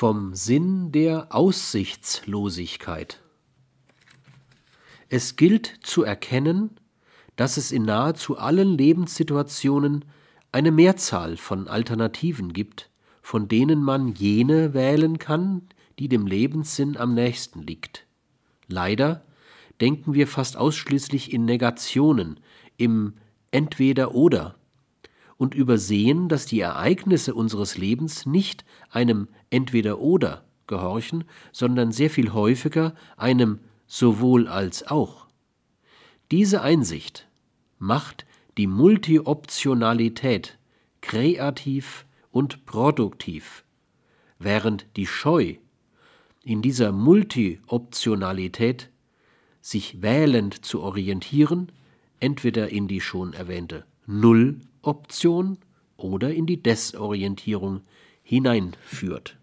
vom Sinn der Aussichtslosigkeit. Es gilt zu erkennen, dass es in nahezu allen Lebenssituationen eine Mehrzahl von Alternativen gibt, von denen man jene wählen kann, die dem Lebenssinn am nächsten liegt. Leider denken wir fast ausschließlich in Negationen, im Entweder oder und übersehen, dass die Ereignisse unseres Lebens nicht einem Entweder oder gehorchen, sondern sehr viel häufiger einem sowohl als auch. Diese Einsicht macht die Multioptionalität kreativ und produktiv, während die Scheu in dieser Multioptionalität sich wählend zu orientieren, entweder in die schon erwähnte Nulloption oder in die Desorientierung hineinführt.